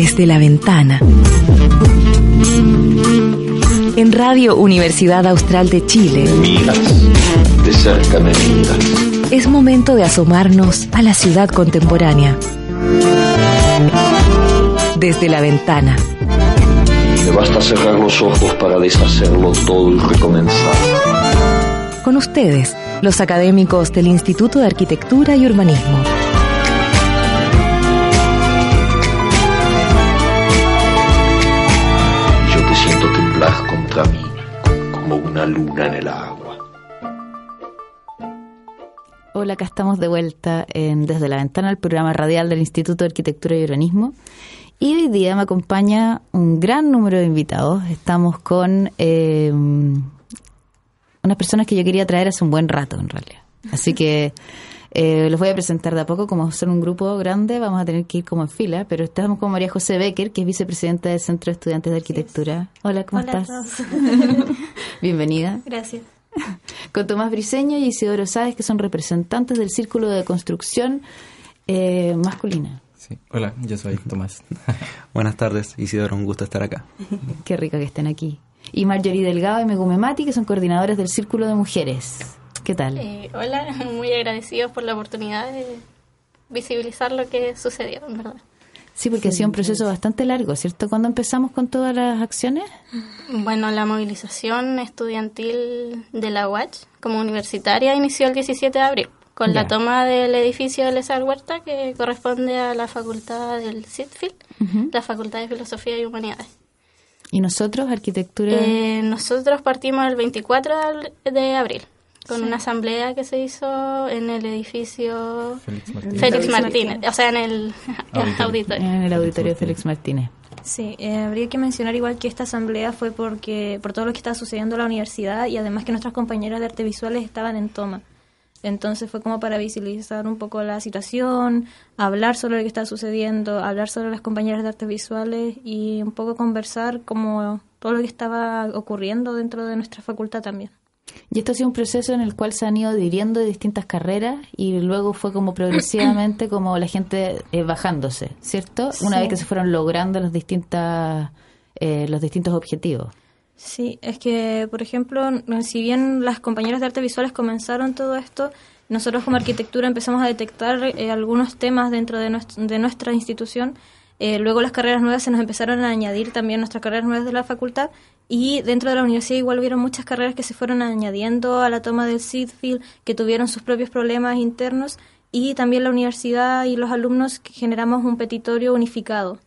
desde la ventana. En Radio Universidad Austral de Chile. Miras, de cerca me miras. Es momento de asomarnos a la ciudad contemporánea. Desde la ventana. Me basta cerrar los ojos para deshacerlo todo y recomenzar. Con ustedes, los académicos del Instituto de Arquitectura y Urbanismo. Temblar contra mí, como una luna en el agua. Hola, acá estamos de vuelta en Desde la Ventana, el programa radial del Instituto de Arquitectura y Urbanismo. Y hoy día me acompaña un gran número de invitados. Estamos con eh, unas personas que yo quería traer hace un buen rato, en realidad. Así que eh, los voy a presentar de a poco. Como son un grupo grande, vamos a tener que ir como en fila. Pero estamos con María José Becker, que es vicepresidenta del Centro de Estudiantes de Arquitectura. Hola, ¿cómo Hola a estás? todos. Bienvenida. Gracias. Con Tomás Briceño y Isidoro Sáez, que son representantes del Círculo de Construcción eh, Masculina. Sí. Hola, yo soy Tomás. Buenas tardes, Isidoro, un gusto estar acá. Qué rico que estén aquí. Y Marjorie Delgado y Megume Mati, que son coordinadores del Círculo de Mujeres. ¿Qué tal? Eh, hola, muy agradecidos por la oportunidad de visibilizar lo que sucedió, en verdad. Sí, porque ha sido un proceso bastante largo, ¿cierto? ¿Cuándo empezamos con todas las acciones? Bueno, la movilización estudiantil de la UACH como universitaria inició el 17 de abril con Ya. la toma del edificio de Lesar Huerta que corresponde a la facultad del CITFIL, la Facultad de Filosofía y Humanidades. ¿Y nosotros, arquitectura? Eh, nosotros partimos el 24 de abr- de abril con una asamblea que se hizo en el edificio Félix Martínez. Félix Martínez, o sea, en el Auditorio. auditorio. en el auditorio Félix Martínez. Sí, eh, habría que mencionar igual que esta asamblea fue porque por todo lo que estaba sucediendo en la universidad y además que nuestras compañeras de artes visuales estaban en toma. Entonces fue como para visibilizar un poco la situación, hablar sobre lo que está sucediendo, hablar sobre las compañeras de artes visuales y un poco conversar como todo lo que estaba ocurriendo dentro de nuestra facultad también. Y esto ha sido un proceso en el cual se han ido adhiriendo de distintas carreras y luego fue como progresivamente como la gente eh, bajándose, ¿cierto? Una Sí. vez que se fueron logrando los distintas eh, los distintos objetivos. Sí, es que, por ejemplo, si bien las compañeras de artes visuales comenzaron todo esto, nosotros como arquitectura empezamos a detectar eh, algunos temas dentro de, nues- de nuestra institución. Eh, luego las carreras nuevas se nos empezaron a añadir también nuestras carreras nuevas de la facultad y dentro de la universidad igual hubieron muchas carreras que se fueron añadiendo a la toma del SIDFIeld, que tuvieron sus propios problemas internos y también la universidad y los alumnos generamos un petitorio unificado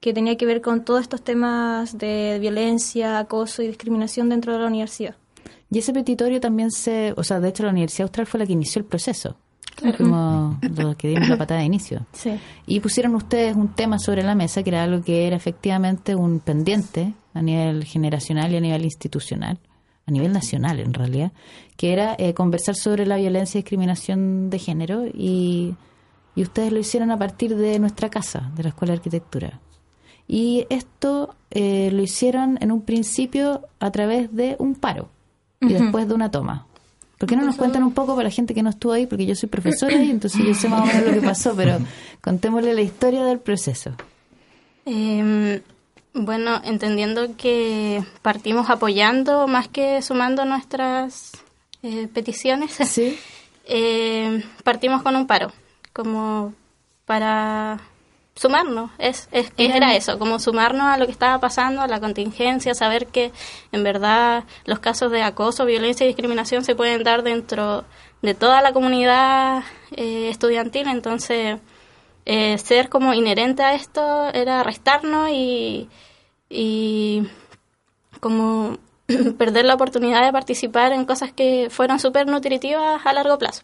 que tenía que ver con todos estos temas de violencia, acoso y discriminación dentro de la universidad. Y ese petitorio también se, o sea, de hecho la Universidad Austral fue la que inició el proceso. Como los que dimos la patada de inicio. Sí. Y pusieron ustedes un tema sobre la mesa que era algo que era efectivamente un pendiente a nivel generacional y a nivel institucional, a nivel nacional en realidad, que era eh, conversar sobre la violencia y discriminación de género y, y ustedes lo hicieron a partir de nuestra casa, de la Escuela de Arquitectura. Y esto eh, lo hicieron en un principio a través de un paro y después de una toma. ¿Por qué no nos cuentan un poco para la gente que no estuvo ahí? Porque yo soy profesora y entonces yo sé más o menos lo que pasó, pero contémosle la historia del proceso. Eh, bueno, entendiendo que partimos apoyando más que sumando nuestras eh, peticiones, Sí. eh, partimos con un paro, como para sumarnos. Es, es que era eso, como sumarnos a lo que estaba pasando, a la contingencia, saber que en verdad los casos de acoso, violencia y discriminación se pueden dar dentro de toda la comunidad eh, estudiantil, entonces eh, ser como inherente a esto era restarnos y, y como perder la oportunidad de participar en cosas que fueron súper nutritivas a largo plazo.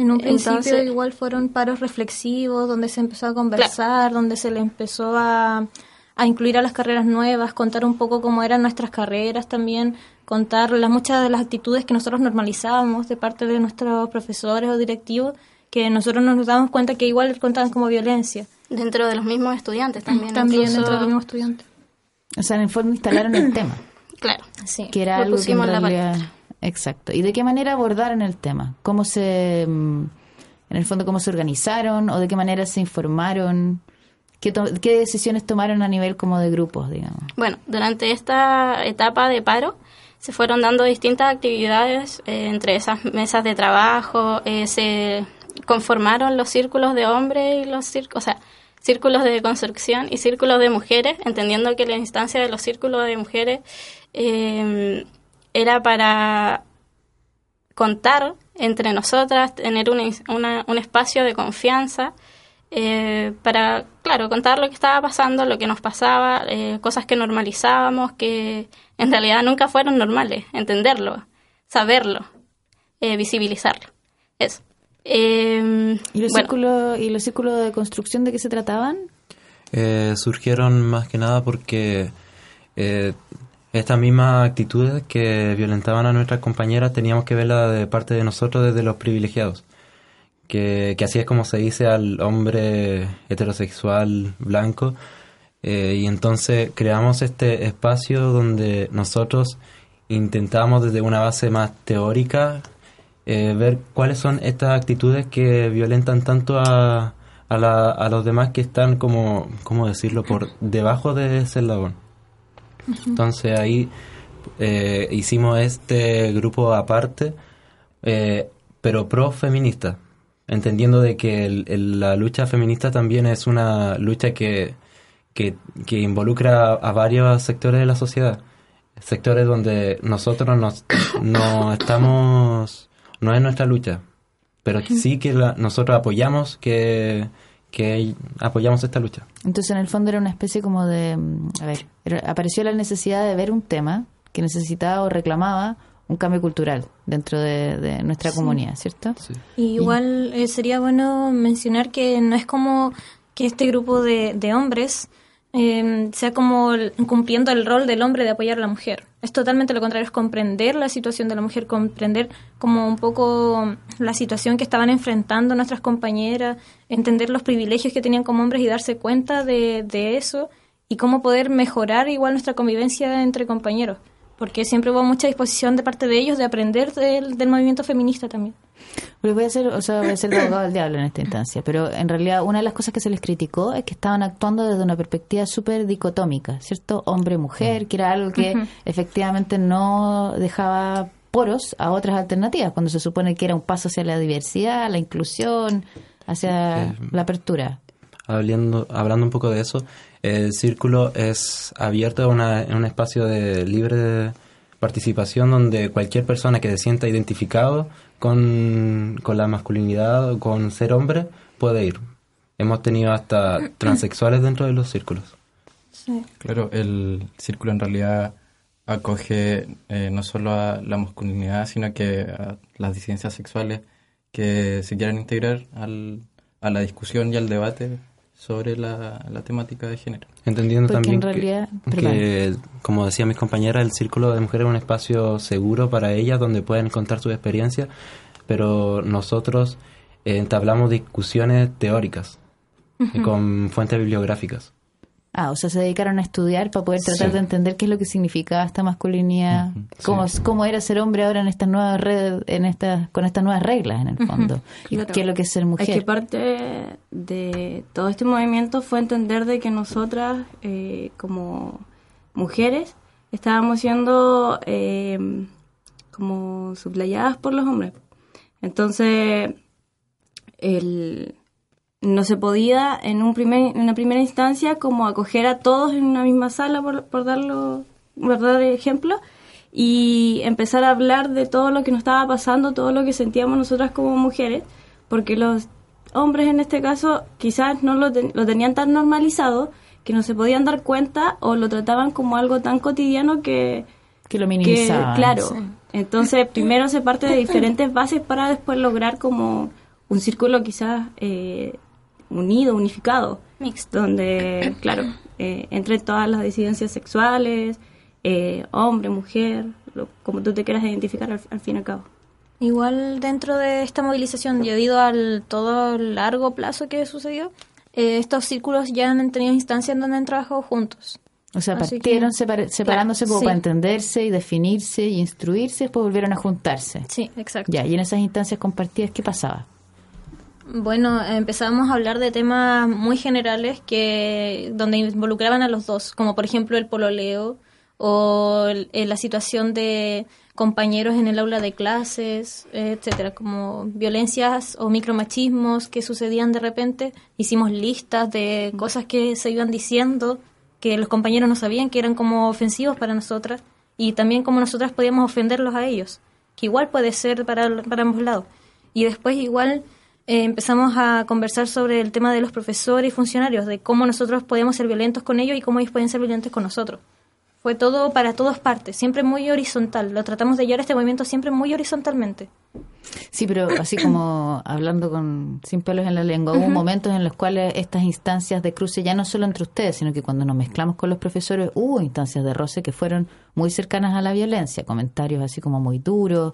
En un principio Entonces- igual fueron paros reflexivos, donde se empezó a conversar, donde se le empezó a, a incluir a las carreras nuevas, contar un poco cómo eran nuestras carreras también, contar las, muchas de las actitudes que nosotros normalizábamos de parte de nuestros profesores o directivos, que nosotros nos damos cuenta que igual contaban como violencia. Dentro de los mismos estudiantes también. También incluso- dentro de los mismos estudiantes. O sea, en el fondo instalaron el tema, Claro. Sí. que era Lo algo que en pusimos en la realidad... Exacto. ¿Y de qué manera abordaron el tema? ¿Cómo se... mm, En el fondo, cómo se organizaron o de qué manera se informaron? ¿Qué, to- qué decisiones tomaron a nivel como de grupos, digamos? Bueno, durante esta etapa de paro se fueron dando distintas actividades, eh, entre esas mesas de trabajo, eh, se conformaron los círculos de hombres y los círculos, o sea, círculos de construcción y círculos de mujeres, entendiendo que la instancia de los círculos de mujeres eh, era para contar entre nosotras, tener un, una- un espacio de confianza eh, para, claro, contar lo que estaba pasando, lo que nos pasaba, eh, cosas que normalizábamos, que en realidad nunca fueron normales, entenderlo, saberlo, eh, visibilizarlo. Eso. Eh, ¿Y los, bueno, círculos, ¿Y los círculos de construcción de qué se trataban? Eh, surgieron más que nada porque eh, estas mismas actitudes que violentaban a nuestras compañeras teníamos que verlas de parte de nosotros desde los privilegiados. Que, que así es como se dice al hombre heterosexual blanco. Eh, y entonces creamos este espacio donde nosotros intentamos desde una base más teórica eh, ver cuáles son estas actitudes que violentan tanto a, a, la- a los demás que están como, ¿cómo decirlo?, por debajo de ese eslabón. Entonces ahí eh, hicimos este grupo aparte, eh, pero pro feminista, entendiendo de que el- el- la lucha feminista también es una lucha que, que, que involucra a varios sectores de la sociedad, sectores donde nosotros nos, no estamos, no es nuestra lucha, pero sí que la- nosotros apoyamos que, que apoyamos esta lucha. Entonces, en el fondo era una especie como de... mm, A ver, era- apareció la necesidad de ver un tema que necesitaba o reclamaba un cambio cultural dentro de, de nuestra comunidad, ¿cierto? Y igual eh, sería bueno mencionar que no es como que este grupo de, de hombres eh, sea como cumpliendo el rol del hombre de apoyar a la mujer. Es totalmente lo contrario, es comprender la situación de la mujer, comprender como un poco la situación que estaban enfrentando nuestras compañeras, entender los privilegios que tenían como hombres y darse cuenta de, de eso y cómo poder mejorar igual nuestra convivencia entre compañeros. Porque siempre hubo mucha disposición de parte de ellos de aprender del, del movimiento feminista también. Pues voy a ser, o sea, voy a ser el abogado del diablo en esta instancia, pero en realidad una de las cosas que se les criticó es que estaban actuando desde una perspectiva súper dicotómica, ¿cierto? Hombre-mujer, que era algo que efectivamente no dejaba poros a otras alternativas, cuando se supone que era un paso hacia la diversidad, la inclusión, hacia Sí. la apertura. Hablando, hablando un poco de eso, el círculo es abierto a una, en un espacio de libre participación donde cualquier persona que se sienta identificado con, con la masculinidad o con ser hombre puede ir. Hemos tenido hasta transexuales dentro de los círculos. Claro, el círculo en realidad acoge eh, no solo a la masculinidad, sino que a las disidencias sexuales que se quieran integrar al, a la discusión y al debate sobre la, la temática de género. Entendiendo Porque también en realidad- que, que, como decían mis compañeras, el círculo de mujeres es un espacio seguro para ellas donde pueden contar sus experiencias, pero nosotros eh, entablamos discusiones teóricas y con fuentes bibliográficas. Ah, o sea, se dedicaron a estudiar para poder tratar Sí. de entender qué es lo que significaba esta masculinidad, cómo, sí. cómo era ser hombre ahora en estas nuevas redes, en estas, con estas nuevas reglas en el fondo, y Claro. qué es lo que es ser mujer. Es que parte de todo este movimiento fue entender de que nosotras, eh, como mujeres, estábamos siendo eh, como suplayadas por los hombres. Entonces, el, no se podía en, un primer, en una primera instancia como acoger a todos en una misma sala, por, por darlo, por dar ejemplo, y empezar a hablar de todo lo que nos estaba pasando, todo lo que sentíamos nosotras como mujeres, porque los hombres en este caso quizás no lo, ten- lo tenían tan normalizado que no se podían dar cuenta o lo trataban como algo tan cotidiano que, que lo que, minimizaban. claro. sí. Entonces, primero se parte de diferentes bases para después lograr como un círculo quizás eh, unido, unificado, Mixto. donde, claro, eh, entre todas las disidencias sexuales, eh, hombre, mujer, lo- como tú te quieras identificar al, al fin y al cabo. Igual dentro de esta movilización, debido al todo largo plazo que sucedió, eh, estos círculos ya han tenido instancias en donde han trabajado juntos. O sea, Así partieron que- separándose como sí. para entenderse y definirse y instruirse, después volvieron a juntarse. Sí, exacto. Ya, y en esas instancias compartidas, ¿qué pasaba? Bueno, empezamos a hablar de temas muy generales que donde involucraban a los dos, como por ejemplo el pololeo o eh, la situación de compañeros en el aula de clases, etcétera, como violencias o micromachismos que sucedían de repente. Hicimos listas de cosas que se iban diciendo que los compañeros no sabían que eran como ofensivos para nosotras y también como nosotras podíamos ofenderlos a ellos, que igual puede ser para, para ambos lados. Y después igual eh, empezamos a conversar sobre el tema de los profesores y funcionarios, de cómo nosotros podemos ser violentos con ellos y cómo ellos pueden ser violentos con nosotros. Fue todo para todas partes, siempre muy horizontal. Lo tratamos de llevar este movimiento siempre muy horizontalmente. Sí, pero así como hablando con sin pelos en la lengua, hubo momentos en los cuales estas instancias de cruce, ya no solo entre ustedes, sino que cuando nos mezclamos con los profesores, hubo instancias de roce que fueron muy cercanas a la violencia, comentarios así como muy duros.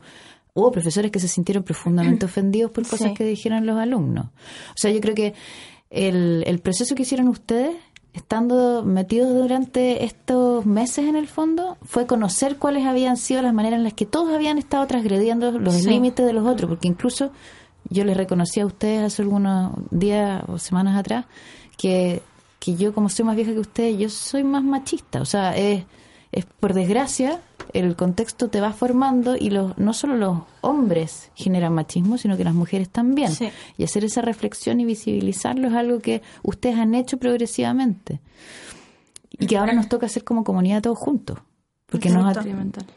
Hubo profesores que se sintieron profundamente ofendidos por cosas Sí. que dijeron los alumnos. O sea, yo creo que el, el proceso que hicieron ustedes, estando metidos durante estos meses en el fondo, fue conocer cuáles habían sido las maneras en las que todos habían estado transgrediendo los Sí. límites de los otros, porque incluso yo les reconocí a ustedes hace algunos días o semanas atrás que, que yo, como soy más vieja que ustedes, yo soy más machista. O sea, es, es por desgracia, el contexto te va formando y los, no solo los hombres generan machismo, sino que las mujeres también. Sí. Y hacer esa reflexión y visibilizarlo es algo que ustedes han hecho progresivamente. Y que ahora nos toca hacer como comunidad todos juntos. Porque nos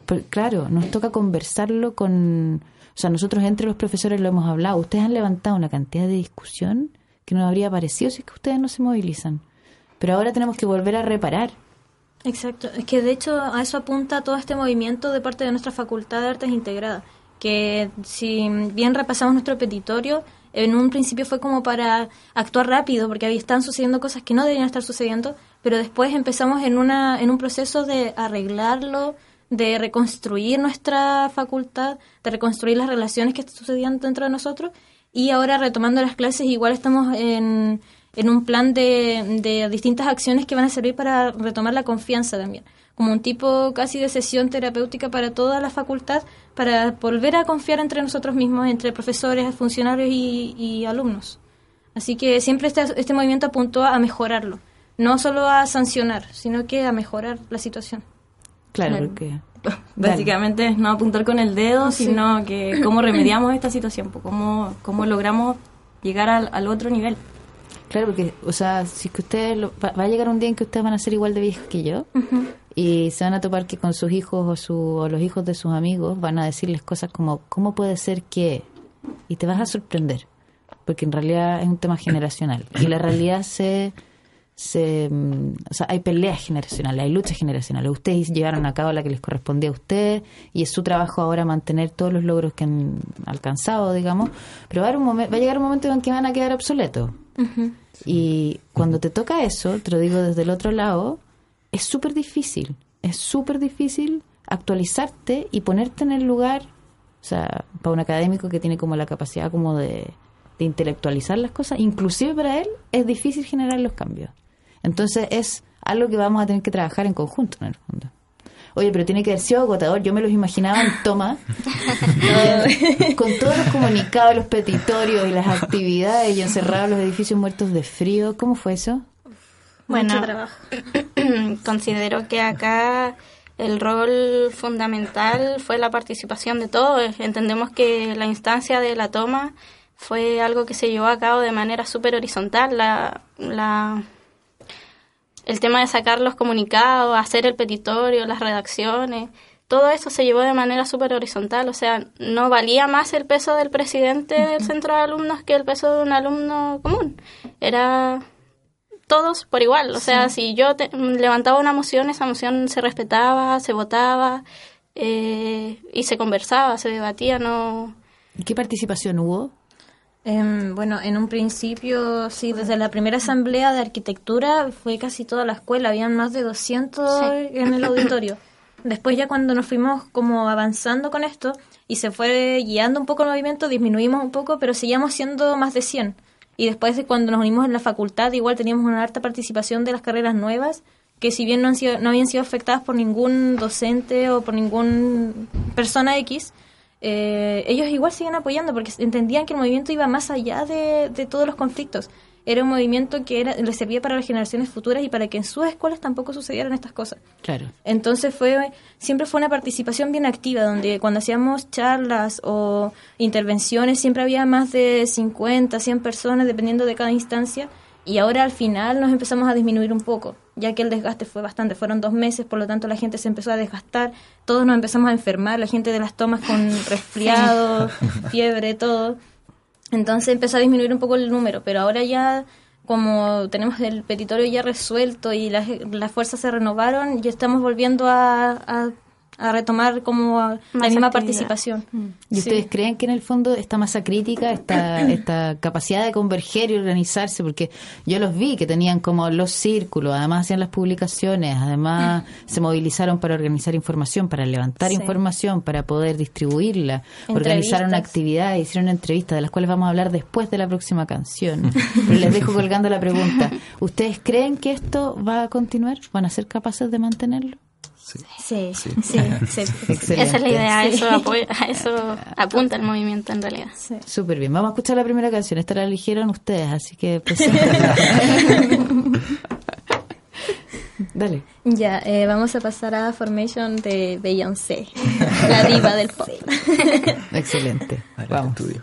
por- claro, nos toca conversarlo con... O sea, nosotros entre los profesores lo hemos hablado. Ustedes han levantado una cantidad de discusión que nos habría parecido si es que ustedes no se movilizan. Pero ahora tenemos que volver a reparar. Exacto, es que de hecho a eso apunta todo este movimiento de parte de nuestra Facultad de Artes Integrada, que si bien repasamos nuestro petitorio, en un principio fue como para actuar rápido, porque ahí están sucediendo cosas que no deberían estar sucediendo, pero después empezamos en, una, en un proceso de arreglarlo, de reconstruir nuestra facultad, de reconstruir las relaciones que sucedían dentro de nosotros, y ahora retomando las clases igual estamos en, en un plan de, de distintas acciones que van a servir para retomar la confianza también, como un tipo casi de sesión terapéutica para toda la facultad, para volver a confiar entre nosotros mismos, entre profesores, funcionarios y, y alumnos. Así que siempre este, este movimiento apuntó a mejorarlo, no solo a sancionar, sino que a mejorar la situación. Claro, Claro. porque... Básicamente es no apuntar con el dedo, Sí. sino que cómo remediamos esta situación, cómo, cómo logramos llegar al, al otro nivel. Claro, porque, o sea, si es que ustedes, lo- va, va a llegar un día en que ustedes van a ser igual de viejos que yo y se van a topar que con sus hijos o, su, o los hijos de sus amigos van a decirles cosas como, ¿cómo puede ser que? Y te vas a sorprender, porque en realidad es un tema generacional y la realidad se... se mm, o sea, hay peleas generacionales, hay luchas generacionales. Ustedes llevaron a cabo la que les correspondía a ustedes y es su trabajo ahora mantener todos los logros que han alcanzado, digamos. Pero va a, haber un momen- va a llegar un momento en que van a quedar obsoletos. Y cuando te toca eso, te lo digo desde el otro lado, es súper difícil. Es súper difícil actualizarte y ponerte en el lugar, o sea, para un académico que tiene como la capacidad como de, de intelectualizar las cosas, inclusive para él es difícil generar los cambios. Entonces es algo que vamos a tener que trabajar en conjunto en el fondo. Oye, pero tiene que haber sido agotador. Yo me los imaginaba en toma, eh, con todos los comunicados, los petitorios y las actividades y encerrados los edificios muertos de frío. ¿Cómo fue eso? Bueno, Mucho trabajo. considero que acá el rol fundamental fue la participación de todos. Entendemos que la instancia de la toma fue algo que se llevó a cabo de manera súper horizontal. La, la, el tema de sacar los comunicados, hacer el petitorio, las redacciones, todo eso se llevó de manera súper horizontal. O sea, no valía más el peso del presidente del centro de alumnos que el peso de un alumno común. Era todos por igual. O sea, si yo te- levantaba una moción, esa moción se respetaba, se votaba eh, y se conversaba, se debatía, no... ¿Y qué participación hubo? Em, bueno, en un principio, sí, desde la primera asamblea de arquitectura fue casi toda la escuela, habían más de 200 en el auditorio. Después ya cuando nos fuimos como avanzando con esto y se fue guiando un poco el movimiento, disminuimos un poco, pero seguíamos siendo más de 100. Y después de cuando nos unimos en la facultad, igual teníamos una alta participación de las carreras nuevas, que si bien no, han sido, no habían sido afectadas por ningún docente o por ningún persona X, eh, ellos igual siguen apoyando porque entendían que el movimiento iba más allá de, de todos los conflictos. Era un movimiento que era, les servía para las generaciones futuras y para que en sus escuelas tampoco sucedieran estas cosas. Claro. Entonces fue siempre fue una participación bien activa, donde cuando hacíamos charlas o intervenciones siempre había más de 50, 100 personas, dependiendo de cada instancia, y ahora al final nos empezamos a disminuir un poco, ya que el desgaste fue bastante, fueron dos meses, por lo tanto la gente se empezó a desgastar, todos nos empezamos a enfermar, la gente de las tomas con resfriado, fiebre, todo. Entonces empezó a disminuir un poco el número, pero ahora ya como tenemos el petitorio ya resuelto y las, las fuerzas se renovaron, ya estamos volviendo a, a a retomar como la misma participación. Mm. ¿Y ustedes creen que en el fondo esta masa crítica, esta, esta capacidad de converger y organizarse, porque yo los vi que tenían como los círculos, además hacían las publicaciones, además se movilizaron para organizar información, para levantar información, para poder distribuirla, organizaron actividades, hicieron entrevistas de las cuales vamos a hablar después de la próxima canción. Pero les dejo colgando la pregunta, ¿ustedes creen que esto va a continuar? ¿Van a ser capaces de mantenerlo? Sí, sí, sí. Esa es la idea, eso, a eso apunta el movimiento en realidad. Súper bien, vamos a escuchar la primera canción, esta la eligieron ustedes, así que Dale. Ya, eh, vamos a pasar a Formation de Beyoncé, la diva del pop. Excelente. Vamos. Estudio.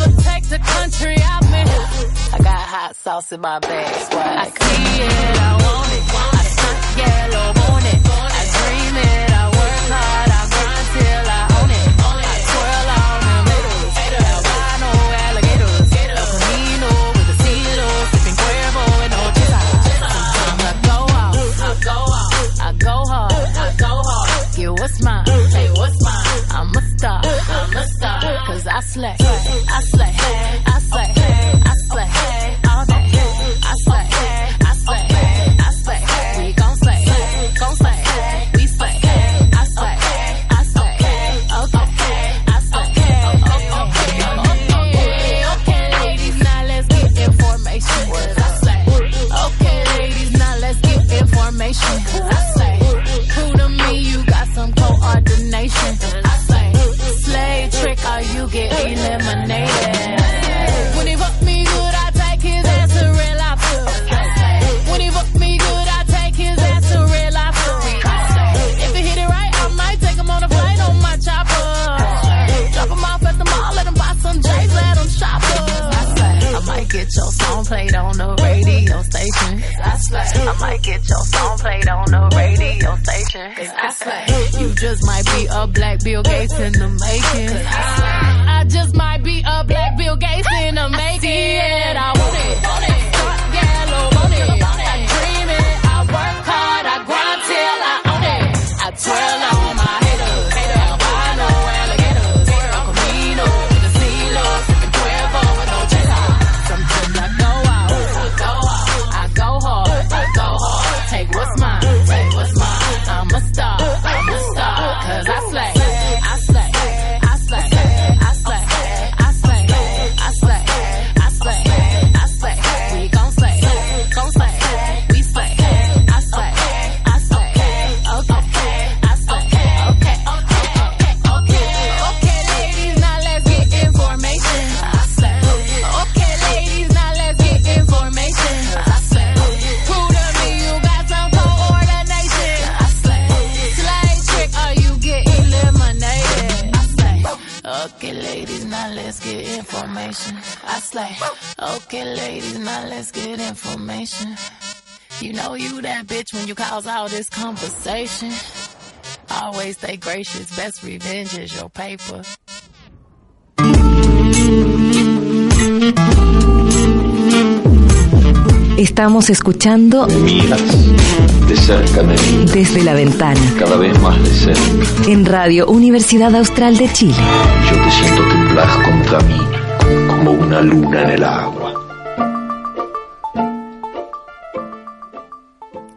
with Jackson 5 nostrils. I all got hot sauce in my bag, swag. I see it, I want it. I stunt yellow, want it. I dream it, I work hard, I grind till I own it. I twirl on them haters, albino alligators. El Camino with the CeeLo, sipping Cuervo and. Sometimes I go out, I go out, I go hard, I go hard. Get what's mine, star, I'm a star, cause I slay, I slay, I slay, I in the making. You know you that bitch when you cause all this conversation. Always stay gracious, best revenge is your paper. Estamos escuchando Miras de cerca me mira. Desde la ventana. Cada vez más de cerca. En Radio Universidad Austral de Chile. Yo te siento temblar contra mí como una luna en el agua.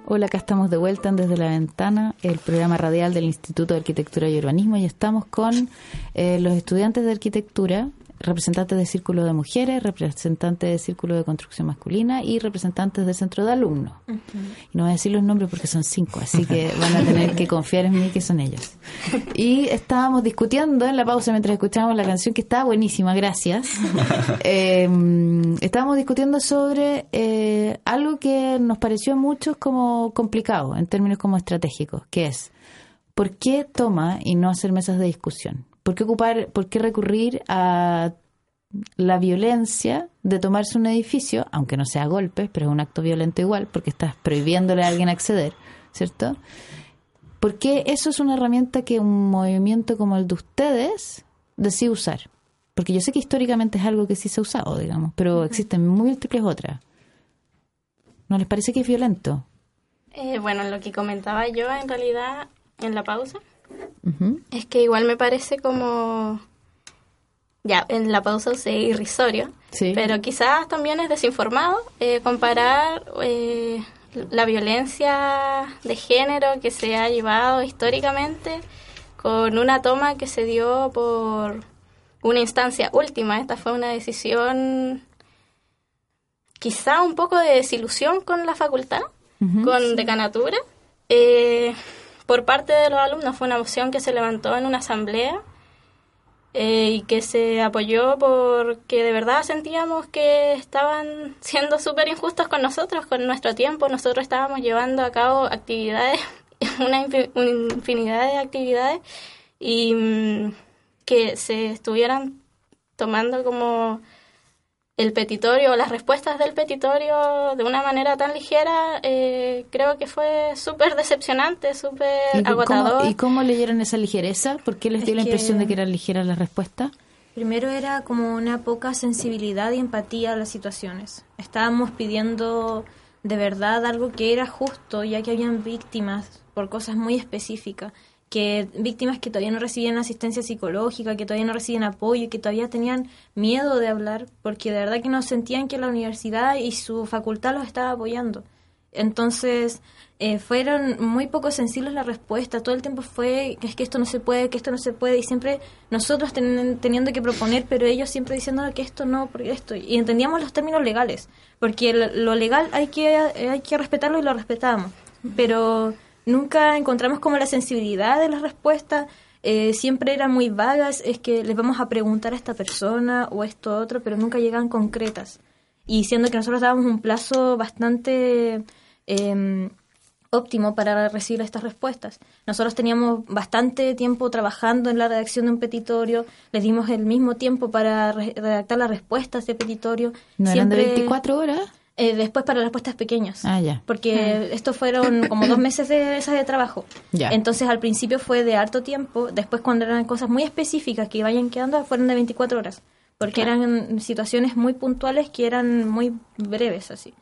Hola, acá estamos de vuelta en Desde la Ventana, el programa radial del Instituto de Arquitectura y Urbanismo, y estamos con eh, los estudiantes de arquitectura representantes del Círculo de Mujeres, representantes del Círculo de Construcción Masculina y representantes del Centro de Alumnos. Y no voy a decir los nombres porque son cinco, así que van a tener que confiar en mí que son ellos. Y estábamos discutiendo en la pausa mientras escuchábamos la canción que está buenísima, gracias. Eh, estábamos discutiendo sobre eh, algo que nos pareció a muchos como complicado en términos como estratégicos, que es ¿por qué toma y no hacer mesas de discusión? ¿Por qué ocupar, por qué recurrir a la violencia de tomarse un edificio, aunque no sea a golpes, pero es un acto violento igual, porque estás prohibiéndole a alguien acceder, ¿cierto? Porque eso es una herramienta que un movimiento como el de ustedes decide usar. Porque yo sé que históricamente es algo que sí se ha usado, digamos, pero existen múltiples otras. ¿No les parece que es violento? Eh, bueno, lo que comentaba yo en realidad en la pausa es que igual me parece como... Ya, en la pausa usé irrisorio, pero quizás también es desinformado eh, comparar eh, la violencia de género que se ha llevado históricamente con una toma que se dio por una instancia última. Esta fue una decisión quizá un poco de desilusión con la facultad, con decanatura. Eh, por parte de los alumnos fue una moción que se levantó en una asamblea eh, y que se apoyó porque de verdad sentíamos que estaban siendo súper injustos con nosotros, con nuestro tiempo. Nosotros estábamos llevando a cabo actividades, una, infinidad de actividades y mm, que se estuvieran tomando como el petitorio o las respuestas del petitorio de una manera tan ligera, eh, creo que fue súper decepcionante, súper agotador. ¿Y cómo leyeron esa ligereza? ¿Por qué les dio la impresión de que eran ligeras las respuestas? Primero era como una poca sensibilidad y empatía a las situaciones. Estábamos pidiendo de verdad algo que era justo, ya que habían víctimas por cosas muy específicas que víctimas que todavía no recibían asistencia psicológica, que todavía no recibían apoyo, que todavía tenían miedo de hablar, porque de verdad que no sentían que la universidad y su facultad los estaba apoyando. Entonces, eh, fueron muy poco sensibles la respuesta, todo el tiempo fue que es que esto no se puede, que esto no se puede, y siempre nosotros teniendo que proponer, pero ellos siempre diciendo que esto no, porque esto, y entendíamos los términos legales, porque lo, legal hay que, hay que respetarlo y lo respetamos, pero nunca encontramos como la sensibilidad de las respuestas, eh, siempre eran muy vagas, es que les vamos a preguntar a esta persona o esto otro, pero nunca llegan concretas. Y siendo que nosotros dábamos un plazo bastante em, óptimo para recibir estas respuestas. Nosotros teníamos bastante tiempo trabajando en la redacción de un petitorio, les dimos el mismo tiempo para redactar las respuestas de petitorio. ¿No eran de 24 horas? Eh, después para respuestas pequeñas. Ah, ya. Porque estos fueron como dos meses de esas de trabajo. Ya. Entonces al principio fue de harto tiempo, después cuando eran cosas muy específicas que vayan quedando fueron de 24 horas, porque eran situaciones muy puntuales que eran muy breves así.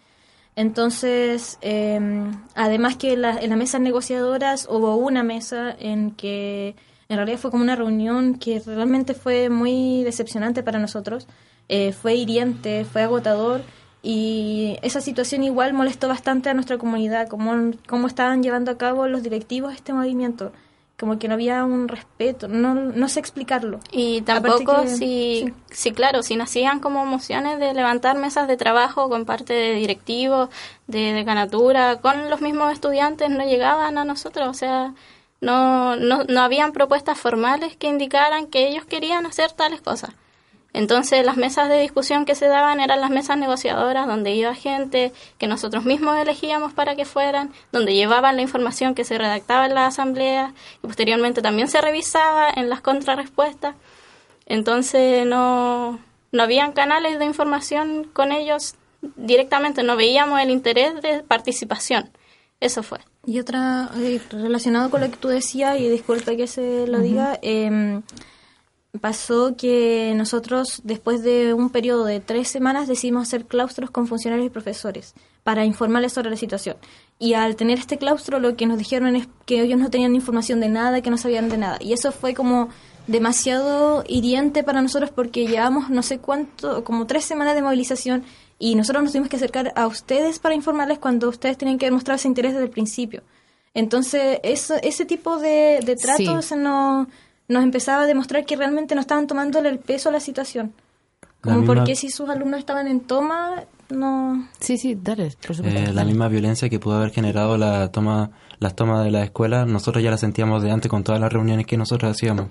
Entonces, em, además que en las mesas negociadoras hubo una mesa en que en realidad fue como una reunión que realmente fue muy decepcionante para nosotros, eh, fue hiriente, fue agotador y esa situación igual molestó bastante a nuestra comunidad, cómo, cómo estaban llevando a cabo los directivos este movimiento. Como que no había un respeto, no, no sé explicarlo. Y tampoco si, sí. claro, si nacían como emociones de levantar mesas de trabajo con parte de directivos, de decanatura, con los mismos estudiantes, no llegaban a nosotros, o sea, no, no, no habían propuestas formales que indicaran que ellos querían hacer tales cosas. Entonces las mesas de discusión que se daban eran las mesas negociadoras donde iba gente que nosotros mismos elegíamos para que fueran, donde llevaban la información que se redactaba en la asamblea y posteriormente también se revisaba en las contrarrespuestas. Entonces no, no habían canales de información con ellos directamente, no veíamos el interés de participación. Eso fue. Y otra, eh, relacionado con lo que tú decías, y disculpe que se lo diga, eh, pasó que nosotros, después de un periodo de tres semanas, decidimos hacer claustros con funcionarios y profesores para informarles sobre la situación. Y al tener este claustro, lo que nos dijeron es que ellos no tenían información de nada, que no sabían de nada. Y eso fue como demasiado hiriente para nosotros porque llevamos no sé cuánto, como tres semanas de movilización y nosotros nos tuvimos que acercar a ustedes para informarles cuando ustedes tenían que demostrar ese interés desde el principio. Entonces, eso, ese tipo de, de tratos no, nos empezaba a demostrar que realmente no estaban tomándole el peso a la situación. Como misma- porque si sus alumnos estaban en toma, no... Sí, sí, dale, por supuesto. Eh, la misma violencia que pudo haber generado la toma, las tomas de la escuela, nosotros ya la sentíamos de antes con todas las reuniones que nosotros hacíamos.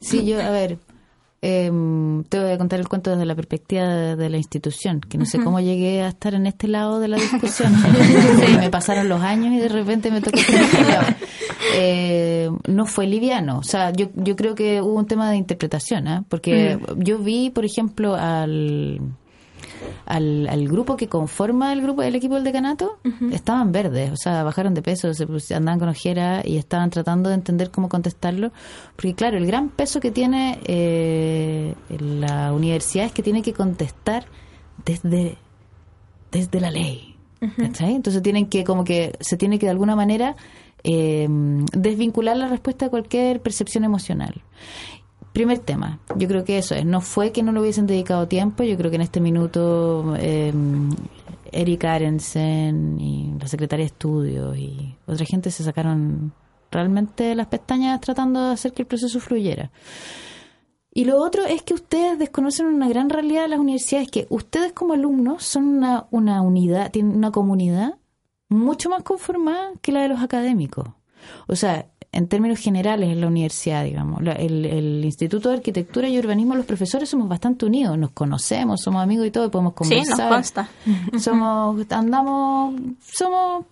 Sí, yo, a ver, em, te voy a contar el cuento desde la perspectiva de, de la institución, que no sé cómo llegué a estar en este lado de la discusión. Sí, me pasaron los años y de repente me tocó este. Eh, no fue liviano, o sea, yo, yo creo que hubo un tema de interpretación, ¿ah? porque yo vi, por ejemplo, al al, al grupo que conforma el grupo el equipo del decanato estaban verdes, o sea, bajaron de peso, se andaban con ojera y estaban tratando de entender cómo contestarlo, porque claro, el gran peso que tiene eh, la universidad es que tiene que contestar desde desde la ley. ¿cachai? Entonces tienen que, como que, se tiene que de alguna manera eh, desvincular la respuesta de cualquier percepción emocional. Primer tema, yo creo que eso es, no fue que no le hubiesen dedicado tiempo, yo creo que en este minuto eh, Eric Arensen y la secretaria de estudios y otra gente se sacaron realmente las pestañas tratando de hacer que el proceso fluyera. Y lo otro es que ustedes desconocen una gran realidad de las universidades, que ustedes como alumnos son una, una unidad, tienen una comunidad mucho más conformada que la de los académicos. O sea, en términos generales en la universidad, digamos, el, el Instituto de Arquitectura y Urbanismo, los profesores somos bastante unidos, nos conocemos, somos amigos y todo, y podemos Sí, nos conversar. consta. Somos, andamos, somos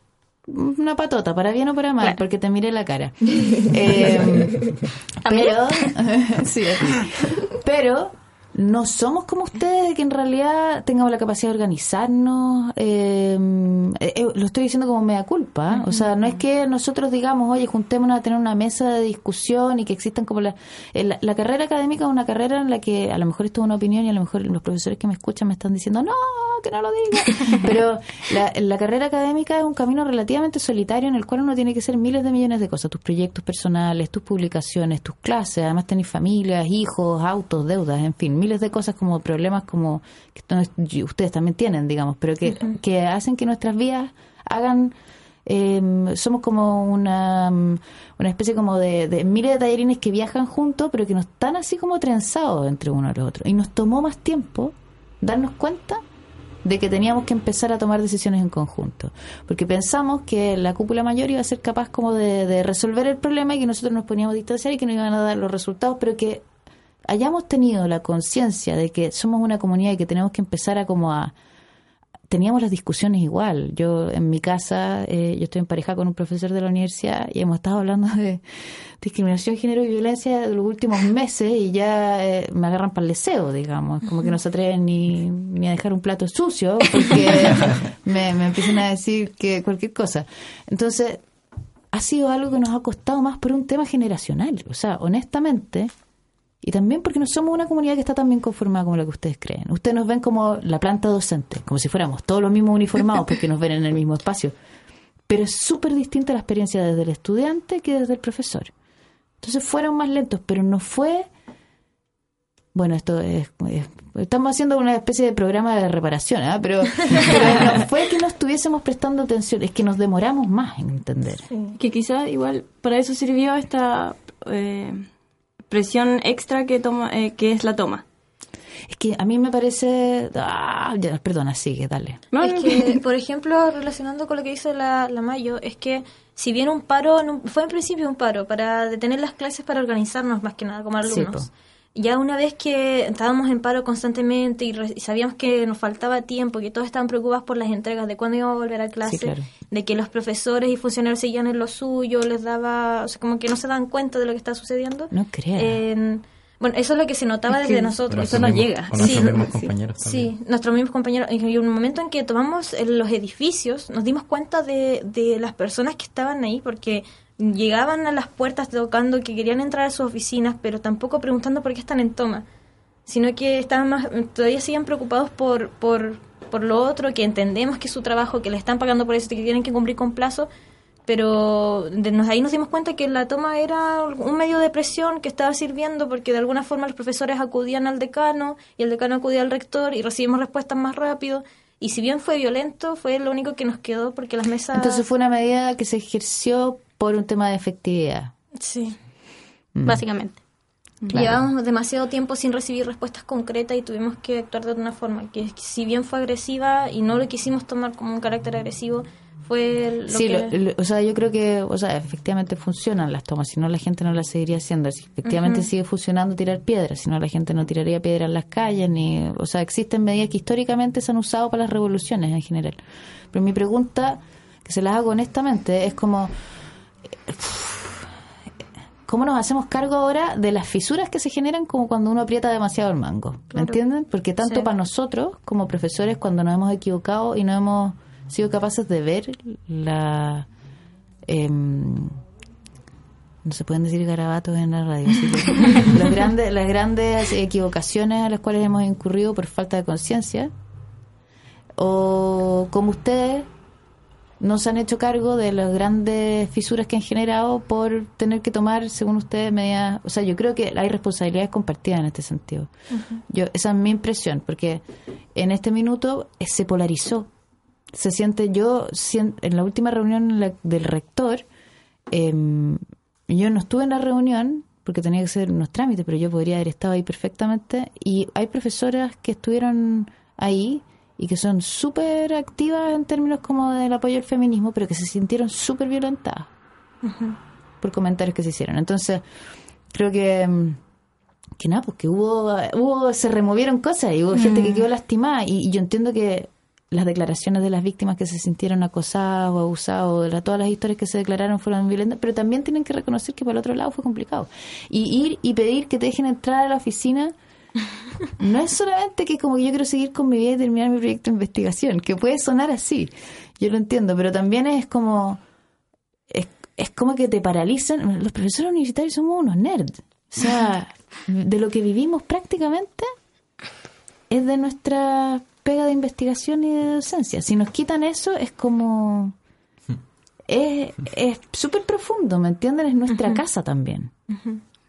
una patota, para bien o para mal, Claro. porque te miré la cara. Eh, pero, sí, pero no somos como ustedes, de que en realidad tengamos la capacidad de organizarnos. eh, eh, eh, lo estoy diciendo como mea culpa. O sea, no es que nosotros digamos, oye, juntémonos a tener una mesa de discusión y que existan como la, eh, la, la carrera académica es una carrera en la que a lo mejor esto es una opinión y a lo mejor los profesores que me escuchan me están diciendo, no, que no lo diga. Pero la, la carrera académica es un camino relativamente solitario en el cual uno tiene que hacer miles de millones de cosas, tus proyectos personales, tus publicaciones, tus clases, además tenés familias, hijos, autos, deudas, en fin, miles de cosas como problemas como que ustedes también tienen, digamos, pero que, que hacen que nuestras vidas hagan eh, somos como una, mm, una especie como de, de miles de tallerines que viajan juntos, pero que no están así como trenzados entre uno y los otros. Y nos tomó más tiempo darnos cuenta de que teníamos que empezar a tomar decisiones en conjunto. Porque pensamos que la cúpula mayor iba a ser capaz como de, de resolver el problema y que nosotros nos poníamos a distanciar y que nos iban a dar los resultados, pero que hayamos tenido la conciencia de que somos una comunidad y que tenemos que empezar a como a teníamos las discusiones igual. Yo en mi casa, eh, yo estoy en pareja con un profesor de la universidad y hemos estado hablando de discriminación, género y violencia de los últimos meses y ya eh, me agarran para el deseo, digamos. Como que no se atreven ni, ni a dejar un plato sucio porque me, me empiezan a decir que cualquier cosa. Entonces, ha sido algo que nos ha costado más por un tema generacional. O sea, honestamente, y también porque no somos una comunidad que está tan bien conformada como la que ustedes creen. Ustedes nos ven como la planta docente, como si fuéramos todos los mismos uniformados porque nos ven en el mismo espacio. Pero es súper distinta la experiencia desde el estudiante que desde el profesor. Entonces fueron más lentos, pero no fue... Bueno, esto es... es- estamos haciendo una especie de programa de reparación, ¿ah? pero, no fue que no estuviésemos prestando atención, es que nos demoramos más en entender. Que quizá igual para eso sirvió esta eh, presión extra que toma eh, que es la toma. Es que a mí me parece... Ah, ya, perdona, sigue, dale. No, es que, por ejemplo, relacionando con lo que dice la, la Mayo, es que si bien un paro, fue en principio un paro para detener las clases para organizarnos más que nada como Sí, alumnos. po. Ya una vez que estábamos en paro constantemente y, re- y sabíamos que nos faltaba tiempo, que todos estaban preocupados por las entregas, de cuándo íbamos a volver a clase, claro. de que los profesores y funcionarios seguían en lo suyo, les daba, o sea, como que no se dan cuenta de lo que está sucediendo. No. En- bueno, eso es lo que se notaba Es que desde nosotros. eso no llega. Con nuestros Sí, mismos sí. compañeros también. Sí, nuestros mismos compañeros. Y un momento en que tomamos eh, los edificios, nos dimos cuenta de, de las personas que estaban ahí, porque llegaban a las puertas tocando que querían entrar a sus oficinas, pero tampoco preguntando por qué están en toma, sino que estaban más, todavía siguen preocupados por, por, por lo otro, que entendemos que es su trabajo, que le están pagando por eso, que tienen que cumplir con plazo, pero de ahí nos dimos cuenta que la toma era un medio de presión que estaba sirviendo porque de alguna forma los profesores acudían al decano y el decano acudía al rector y recibimos respuestas más rápido. Y si bien fue violento, fue lo único que nos quedó porque las mesas... Entonces fue una medida que se ejerció por un tema de efectividad. Sí. Mm. Básicamente. Claro. Llevábamos demasiado tiempo sin recibir respuestas concretas y tuvimos que actuar de una forma que si bien fue agresiva y no lo quisimos tomar como un carácter agresivo, fue lo sí, que... lo- lo- o sea, yo creo que, o sea, efectivamente funcionan las tomas, si no la gente no las seguiría haciendo. Si efectivamente sigue funcionando tirar piedras, si no la gente no tiraría piedras en las calles, ni, o sea, existen medidas que históricamente se han usado para las revoluciones en general. Pero mi pregunta, que se las hago honestamente, es como, ¿cómo nos hacemos cargo ahora de las fisuras que se generan como cuando uno aprieta demasiado el mango? ¿Me entienden? Porque tanto Sí. para nosotros como profesores, cuando nos hemos equivocado y no hemos sido capaces de ver la... em, no se pueden decir garabatos en la radio. que las, grandes, las grandes equivocaciones a las cuales hemos incurrido por falta de conciencia. O como ustedes no se han hecho cargo de las grandes fisuras que han generado por tener que tomar, según ustedes, medidas. O sea, yo creo que hay responsabilidades compartidas en este sentido. Yo Esa es mi impresión, porque en este minuto eh, se polarizó. Se siente, yo en la última reunión la- del rector, em, yo no estuve en la reunión porque tenía que hacer unos trámites, pero yo podría haber estado ahí perfectamente. Y hay profesoras que estuvieron ahí y que son súper activas en términos como del apoyo al feminismo, pero que se sintieron súper violentadas por comentarios que se hicieron. Entonces, creo que mm, que nada, porque hubo, hubo se removieron cosas y hubo gente que quedó lastimada y, y yo entiendo que las declaraciones de las víctimas que se sintieron acosadas o abusadas, o de la- todas las historias que se declararon fueron violentas, pero también tienen que reconocer que por el otro lado fue complicado. Y ir y pedir que te dejen entrar a la oficina no es solamente que como que yo quiero seguir con mi vida y terminar mi proyecto de investigación, que puede sonar así, yo lo entiendo, pero también es como es, es como que te paralizan. Los profesores universitarios somos unos nerds. O sea, de lo que vivimos prácticamente es de nuestra pega de investigación y de docencia. Si nos quitan eso, es como. Es es súper profundo, ¿me entienden? Es nuestra casa también.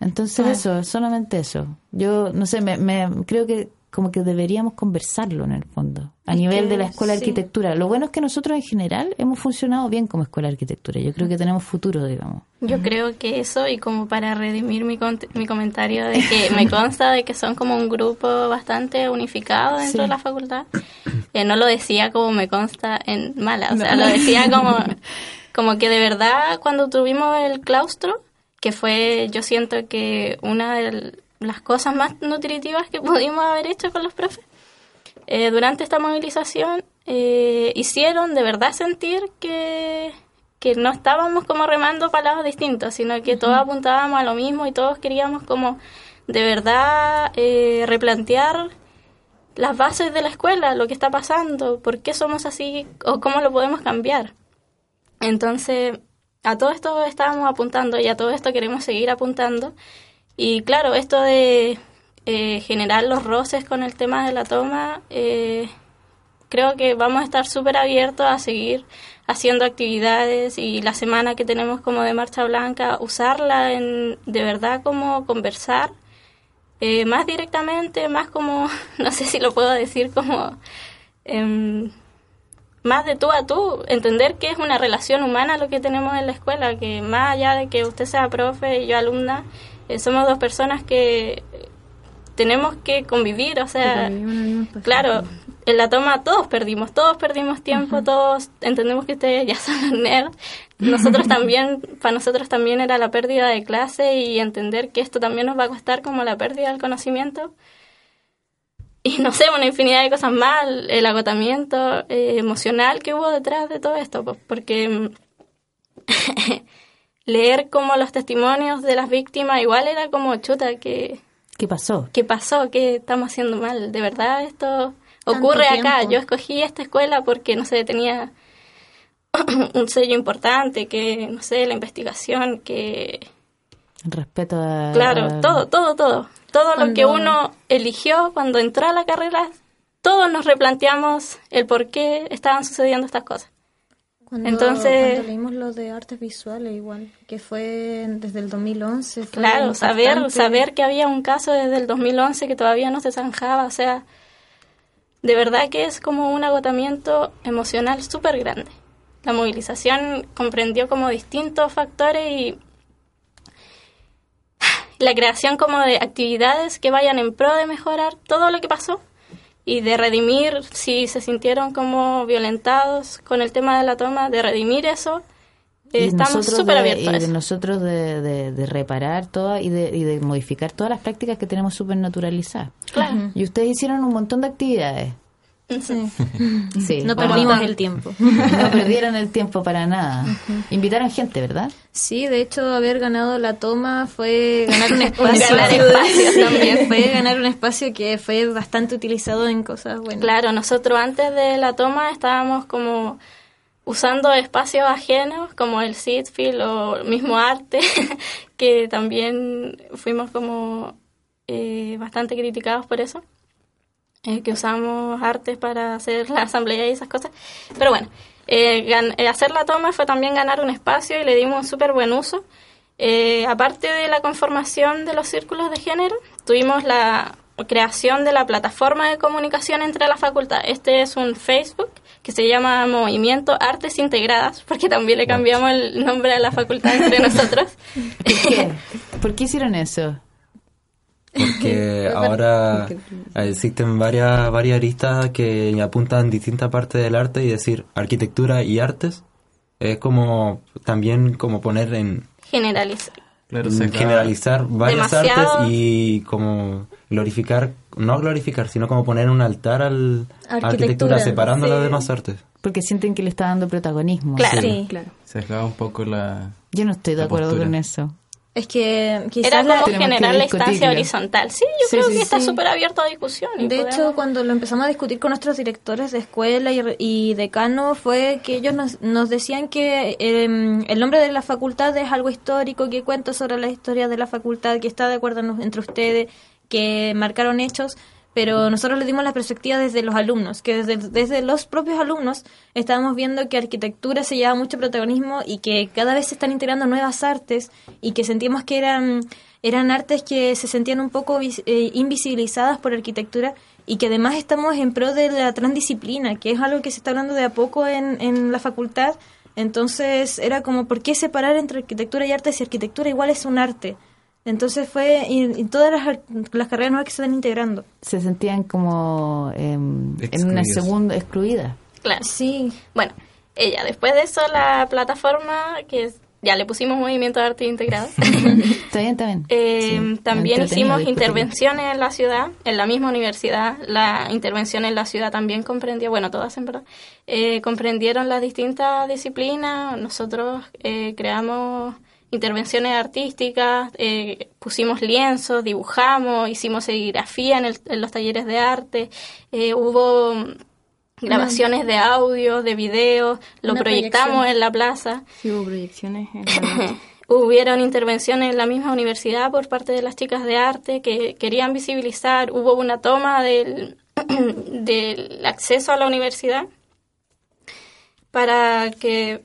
Entonces, eso, solamente eso. Yo, no sé, me, me creo que como que deberíamos conversarlo en el fondo, a Es nivel que de la escuela de sí. arquitectura. Lo bueno es que nosotros en general hemos funcionado bien como escuela de arquitectura. Yo creo que tenemos futuro, digamos. Yo creo que eso, y como para redimir mi, mi comentario de que me consta de que son como un grupo bastante unificado dentro Sí. de la facultad, eh, no lo decía como me consta en mala, o sea, lo decía como, como que de verdad cuando tuvimos el claustro, que fue yo siento que una de las cosas más nutritivas que pudimos haber hecho con los profes, eh, durante esta movilización eh, hicieron de verdad sentir que, que no estábamos como remando para lados distintos, sino que todos apuntábamos a lo mismo y todos queríamos como de verdad eh, replantear las bases de la escuela, lo que está pasando, por qué somos así o cómo lo podemos cambiar. Entonces, a todo esto estábamos apuntando y a todo esto queremos seguir apuntando. Y claro, esto de eh, generar los roces con el tema de la toma, eh, creo que vamos a estar súper abiertos a seguir haciendo actividades y la semana que tenemos como de Marcha Blanca, usarla en de verdad como conversar eh, más directamente, más como, no sé si lo puedo decir como... más de tú a tú, entender que es una relación humana lo que tenemos en la escuela, que más allá de que usted sea profe y yo alumna, eh, somos dos personas que tenemos que convivir, o sea, claro, en la toma todos perdimos, todos perdimos tiempo, todos entendemos que ustedes ya son nerds, nosotros también, para nosotros también era la pérdida de clase y entender que esto también nos va a costar como la pérdida del conocimiento y no sé, una infinidad de cosas más, el agotamiento eh, emocional que hubo detrás de todo esto, pues, porque mm, leer como los testimonios de las víctimas igual era como chuta, que ¿Qué pasó? ¿qué pasó? ¿Qué estamos haciendo mal? ¿De verdad esto ocurre acá? tiempo. Yo escogí esta escuela porque, no sé, tenía un sello importante, que, no sé, la investigación, que... Respeto a... Claro, todo, todo, todo. Todo lo que uno eligió cuando entró a la carrera, todos nos replanteamos el por qué estaban sucediendo estas cosas. Cuando, Entonces- cuando leímos lo de artes visuales igual, que fue desde el 2011. fue Claro, saber, saber que había un caso desde el 2011 que todavía no se zanjaba, o sea, de verdad que es como un agotamiento emocional súper grande. La movilización comprendió como distintos factores y la creación como de actividades que vayan en pro de mejorar todo lo que pasó y de redimir si se sintieron como violentados con el tema de la toma, de redimir eso. Estamos súper abiertos a y de nosotros de, de- de reparar todas y de, y de modificar todas las prácticas que tenemos súper naturalizadas. Claro. Y ustedes hicieron un montón de actividades. Sí. Sí. No perdimos el tiempo. No perdieron el tiempo para nada. Invitaron gente, ¿verdad? Sí, de hecho, haber ganado la toma fue ganar un espacio. Ganar espacios también. fue ganar un espacio que fue bastante utilizado en cosas buenas. Claro, nosotros antes de la toma estábamos como usando espacios ajenos como el Seedfield o el mismo arte, que también fuimos como eh, bastante criticados por eso, eh, que usamos artes para hacer la asamblea y esas cosas. Pero bueno, eh, eh, hacer la toma fue también ganar un espacio y le dimos un súper buen uso. Eh, aparte de la conformación de los círculos de género, tuvimos la creación de la plataforma de comunicación entre la facultad. Este es un Facebook que se llama Movimiento Artes Integradas, porque también le cambiamos el nombre a la facultad entre nosotros. ¿Por qué? ¿Por qué hicieron eso? Porque ahora existen varias, varias aristas que apuntan distintas partes del arte y decir arquitectura y artes es como también como poner en Generalizar. Claro, se generalizar varias Demasiado. artes y como glorificar, no glorificar, sino como poner un altar al Arquitectura, arquitectura, separando las sí. demás artes. Porque sienten que le está dando protagonismo. Claro. Sí. Claro. se acaba un poco la... Yo no estoy de acuerdo postura. con eso. Es que quizás Era la- como que generar la instancia horizontal. Sí, yo Sí, creo sí, que está súper abierto a discusión. De podemos- hecho, cuando lo empezamos a discutir con nuestros directores de escuela y, y decano, fue que ellos nos, nos decían que eh, el nombre de la facultad es algo histórico, que cuenta sobre la historia de la facultad, que está de acuerdo entre ustedes, que marcaron hechos, pero nosotros le dimos la perspectiva desde los alumnos, que desde, desde los propios alumnos estábamos viendo que arquitectura se lleva mucho protagonismo y que cada vez se están integrando nuevas artes y que sentimos que eran, eran artes que se sentían un poco eh, invisibilizadas por arquitectura y que además estamos en pro de la transdisciplina, que es algo que se está hablando de a poco en, en la facultad. Entonces era como, ¿por qué separar entre arquitectura y arte si arquitectura igual es un arte? Entonces fue, y, y todas las, ar- las carreras nuevas que se están integrando. Se sentían como em, en una segunda excluida. Claro. Sí, Bueno, ella, después de eso, la plataforma que es- ya le pusimos Movimiento de Arte Integrado. Está bien, está bien. Eh, Sí, también hicimos intervenciones en la ciudad, en la misma universidad. La intervención en la ciudad también comprendía, bueno, todas en verdad, eh, comprendieron las distintas disciplinas. Nosotros eh, creamos intervenciones artísticas, eh, pusimos lienzos, dibujamos, hicimos serigrafía en, el- en los talleres de arte. eh, hubo mm, grabaciones de audio, de video, lo Una proyectamos proyección. en la plaza. Sí, hubo proyecciones en la. Hubieron intervenciones en la misma universidad por parte de las chicas de arte que querían visibilizar. Hubo una toma del, del acceso a la universidad para que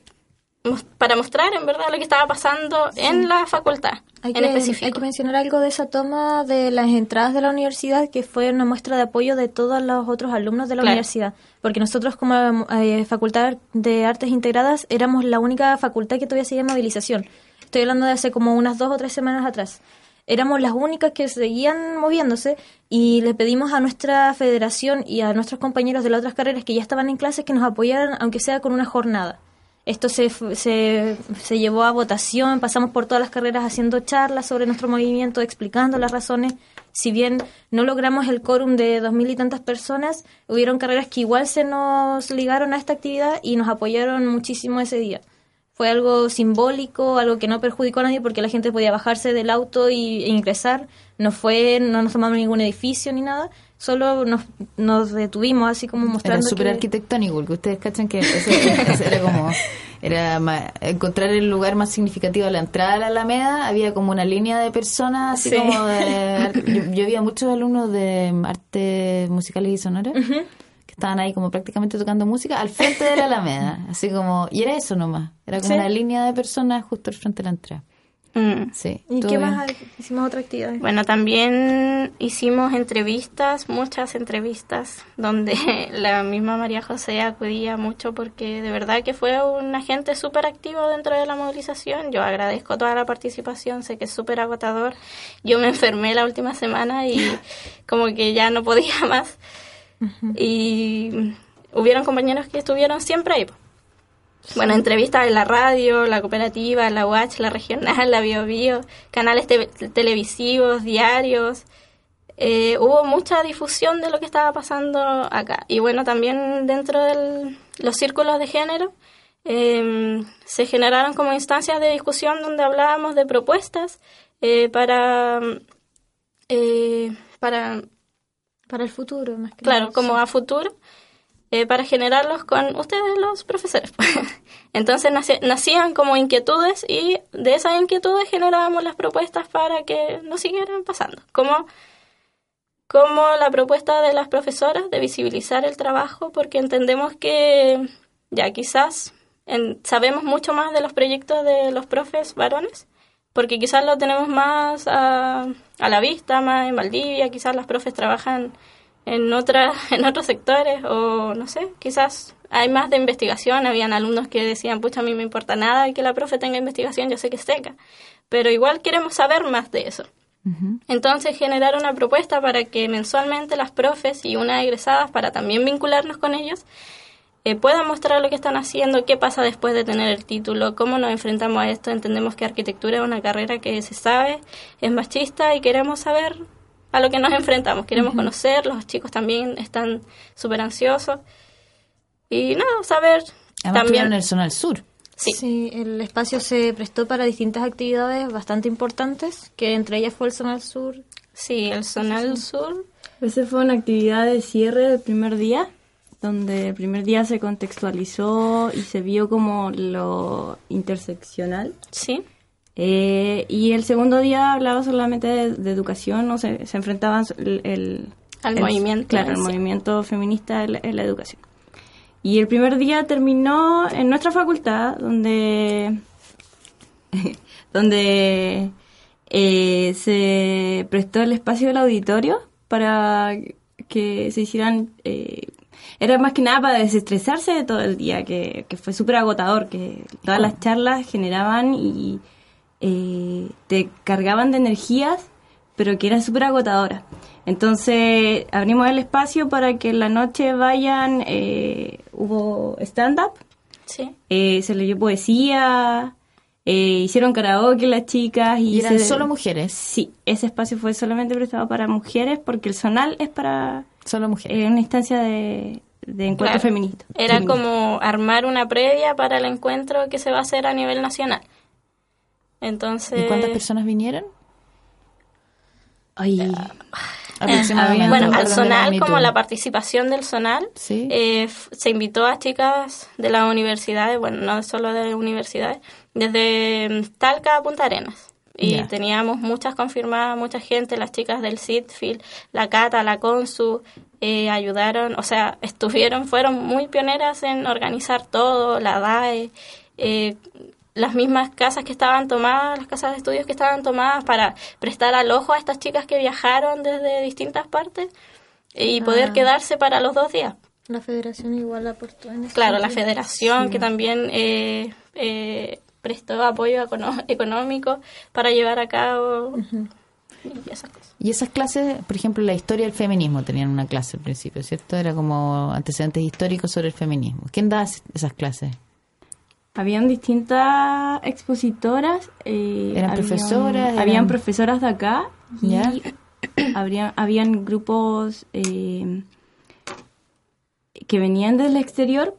para mostrar en verdad lo que estaba pasando en la facultad Hay en que, específico. hay que mencionar algo de esa toma de las entradas de la universidad, que fue una muestra de apoyo de todos los otros alumnos de la Claro. universidad. Porque nosotros, como eh, Facultad de Artes Integradas, éramos la única facultad que todavía seguía en movilización. Estoy hablando de hace como unas dos o tres semanas atrás. Éramos las únicas que seguían moviéndose y le pedimos a nuestra federación y a nuestros compañeros de las otras carreras que ya estaban en clases que nos apoyaran, aunque sea con una jornada. Esto se, se, se llevó a votación, pasamos por todas las carreras haciendo charlas sobre nuestro movimiento, explicando las razones. Si bien no logramos el quórum de dos mil y tantas personas, hubieron carreras que igual se nos ligaron a esta actividad y nos apoyaron muchísimo ese día. fue algo simbólico, algo que no perjudicó a nadie porque la gente podía bajarse del auto y, e ingresar. No fue, no nos tomamos ningún edificio ni nada, solo nos, nos detuvimos así como mostrando Era súper que- arquitectónico, porque ustedes cachan que ese- ese era como era encontrar el lugar más significativo a la entrada de la Alameda, había como una línea de personas, así Sí. como de... Yo, yo había muchos alumnos de artes musicales y sonoras que estaban ahí como prácticamente tocando música al frente de la Alameda, así como... Y era eso nomás, era como Sí. una línea de personas justo al frente de la entrada. Mm. Sí. ¿Y qué bien. más? Hicimos otra actividad. Bueno, también hicimos entrevistas, muchas entrevistas, donde la misma María José acudía mucho porque de verdad que fue un agente súper activo dentro de la movilización. Yo agradezco toda la participación, sé que es súper agotador. Yo me enfermé la última semana y como que ya no podía más. Y hubieron compañeros que estuvieron siempre ahí. Bueno, entrevistas en la radio, la cooperativa, la UACH, la regional, la Bio Bio, canales te- televisivos, diarios. Eh, hubo mucha difusión de lo que estaba pasando acá. Y bueno, también dentro de los círculos de género eh, se generaron como instancias de discusión donde hablábamos de propuestas eh, para, eh, para Para el futuro, más que Claro, como a futuro, eh, para generarlos con ustedes los profesores. Entonces nacían como inquietudes y de esas inquietudes generábamos las propuestas para que no siguieran pasando. Como, como la propuesta de las profesoras de visibilizar el trabajo, porque entendemos que ya quizás sabemos mucho más de los proyectos de los profes varones, porque quizás lo tenemos más a, a la vista, más en Valdivia, quizás las profes trabajan en otra, en otros sectores o no sé, quizás hay más de investigación, habían alumnos que decían, pucha, a mí me importa nada que la profe tenga investigación, yo sé que es seca, pero igual queremos saber más de eso. Entonces generar una propuesta para que mensualmente las profes y unas egresadas, para también vincularnos con ellos, eh, puedan mostrar lo que están haciendo, qué pasa después de tener el título, cómo nos enfrentamos a esto. Entendemos que arquitectura es una carrera que se sabe, es machista y queremos saber a lo que nos enfrentamos. Queremos conocer, los chicos también están súper ansiosos. Y nada, saber Además también... tuvieron el Zonal Sur. Sí. el espacio se prestó para distintas actividades bastante importantes, que entre ellas fue el Zonal Sur. Sí, el Zonal Sur. Esa fue una actividad de cierre del primer día, donde el primer día se contextualizó y se vio como lo interseccional. Sí. Eh, y el segundo día hablaba solamente de, de educación, o se, se enfrentaban el, el- Al el- movimiento Claro, el sí. movimiento feminista en la, en la educación. Y el primer día terminó en nuestra facultad, donde, donde eh, se prestó el espacio del auditorio para que se hicieran... eh, era más que nada para desestresarse de todo el día, que, que fue súper agotador, que todas las charlas generaban y eh, te cargaban de energías, pero que era súper agotadora. Entonces abrimos el espacio para que en la noche vayan, eh, hubo stand-up, Sí. eh, se leyó poesía, eh, hicieron karaoke las chicas. Y, Y eran se- solo mujeres. Sí, ese espacio fue solamente prestado para mujeres porque el zonal es para Solo mujeres. eh, una instancia de, de encuentro Claro. feminista. Era feminista. como armar una previa para el encuentro que se va a hacer a nivel nacional. Entonces... ¿Y cuántas personas vinieron? Ay, Aproximadamente. Eh, Bueno, al Zonal, como la participación del Zonal, Sí. eh, se invitó a chicas de las universidades, bueno, no solo de universidades, desde mm, Talca a Punta Arenas. Y teníamos muchas confirmadas, mucha gente, las chicas del Sitfield, la Cata, la Consu, eh, ayudaron, o sea, estuvieron, fueron muy pioneras en organizar todo, la DAE, eh, las mismas casas que estaban tomadas, las casas de estudios que estaban tomadas para prestar alojo a estas chicas que viajaron desde distintas partes y poder Ah. quedarse para los dos días. La federación igual aportó en Claro, la federación que también eh, eh, prestó apoyo económico para llevar a cabo y esas cosas. Y esas clases, por ejemplo, la historia del feminismo tenían una clase al principio, ¿cierto? Era como antecedentes históricos sobre el feminismo. ¿Quién es- esas clases? Habían distintas expositoras. eh, ¿Eran habían- profesoras? Habían ¿Eran- profesoras de acá y habrían, habían grupos eh, que venían del exterior,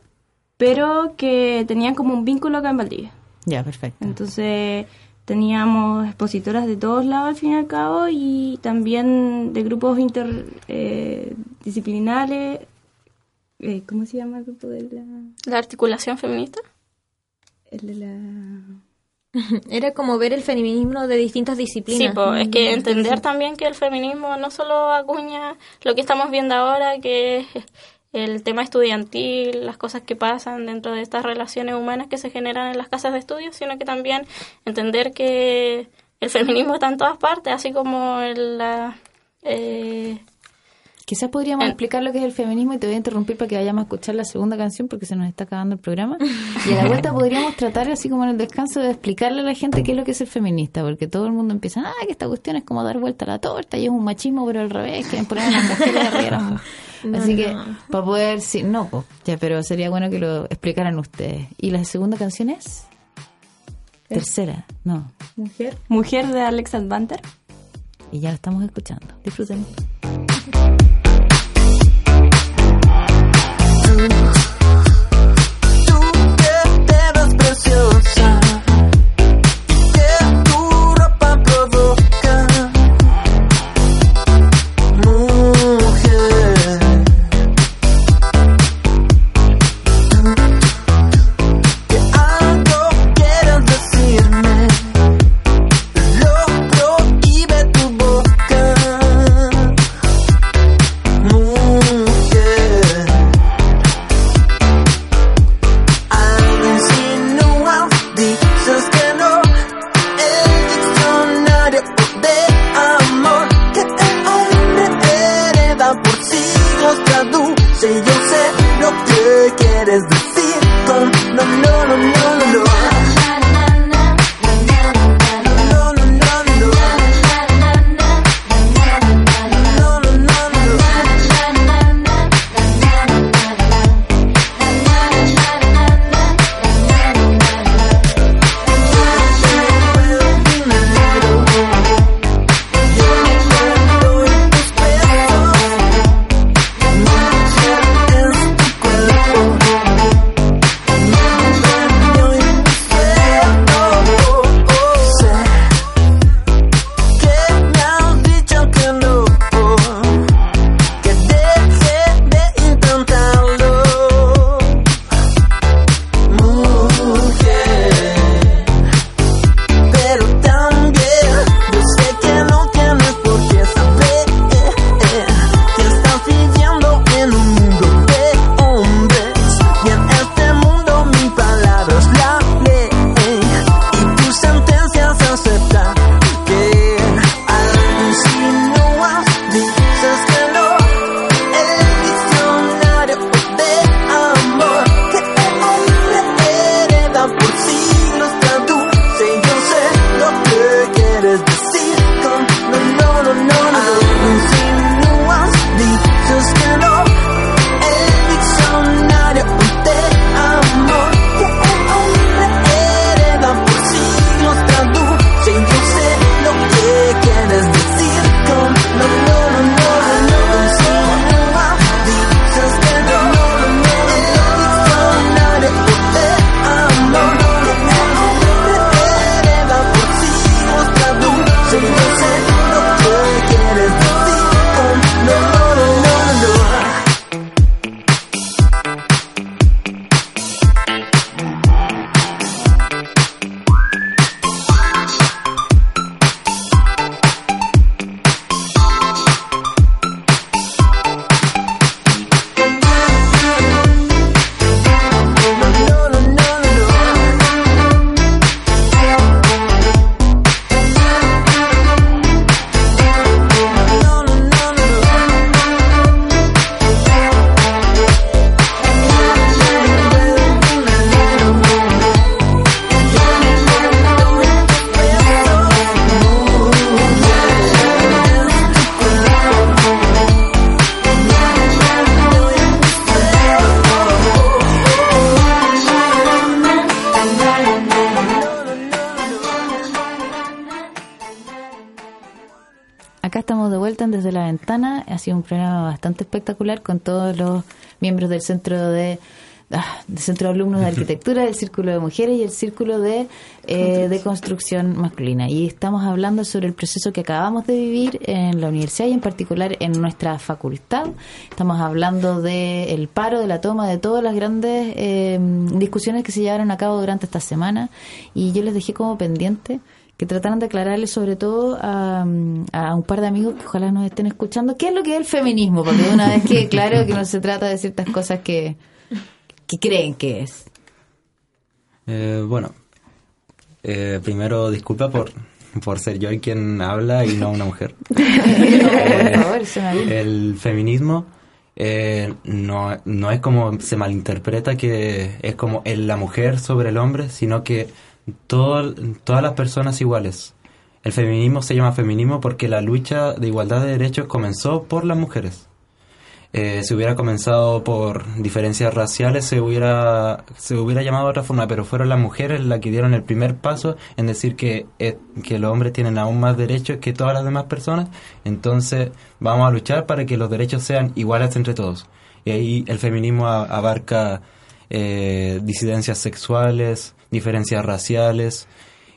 pero que tenían como un vínculo acá en Valdivia. Ya, perfecto. Entonces teníamos expositoras de todos lados al fin y al cabo y también de grupos interdisciplinares. Eh, ¿Cómo se llama el grupo de la...? La articulación feminista. El de la... Era como ver el feminismo de distintas disciplinas. Sí, po, es que entender también que el feminismo no solo acuña lo que estamos viendo ahora, que es el tema estudiantil, las cosas que pasan dentro de estas relaciones humanas que se generan en las casas de estudio, sino que también entender que el feminismo está en todas partes, así como el, la... Eh, Quizás podríamos En- explicar lo que es el feminismo y te voy a interrumpir para que vayamos a escuchar la segunda canción porque se nos está acabando el programa. Y a la vuelta podríamos tratar, así como en el descanso, de explicarle a la gente qué es lo que es el feminista, porque todo el mundo empieza, ah, que esta cuestión es como dar vuelta a la torta y es un machismo, pero al revés, que poner a las mujeres arriba. de las mu-". Así que, para poder, sí, no, po, ya, pero sería bueno que lo explicaran ustedes. ¿Y la segunda canción es? Tercera, no. Mujer. Mujer de Alex Advanter. Y ya la estamos escuchando. Disfruten. Tú bastante espectacular con todos los miembros del Centro de ah, del Centro de Alumnos de Arquitectura, del Círculo de Mujeres y el Círculo de, eh, de Construcción Masculina. Y estamos hablando sobre el proceso que acabamos de vivir en la universidad y en particular en nuestra facultad. Estamos hablando del paro, de la toma de todas las grandes eh, discusiones que se llevaron a cabo durante esta semana. Y yo les dejé como pendiente que trataran de aclararle sobre todo a, a un par de amigos que ojalá nos estén escuchando qué es lo que es el feminismo, porque una vez que claro que no se trata de ciertas cosas que, que creen que es. Eh, bueno, eh, primero disculpa por, por ser yo quien habla y no una mujer. Eh, el feminismo eh, no, no es como se malinterpreta que es como el- la mujer sobre el hombre, sino que todas las personas iguales. El feminismo se llama feminismo porque la lucha de igualdad de derechos comenzó por las mujeres. Eh, si hubiera comenzado por diferencias raciales se hubiera se hubiera llamado de otra forma pero fueron las mujeres las que dieron el primer paso en decir que eh, que los hombres tienen aún más derechos que todas las demás personas entonces vamos a luchar para que los derechos sean iguales entre todos y ahí el feminismo abarca eh, disidencias sexuales diferencias raciales.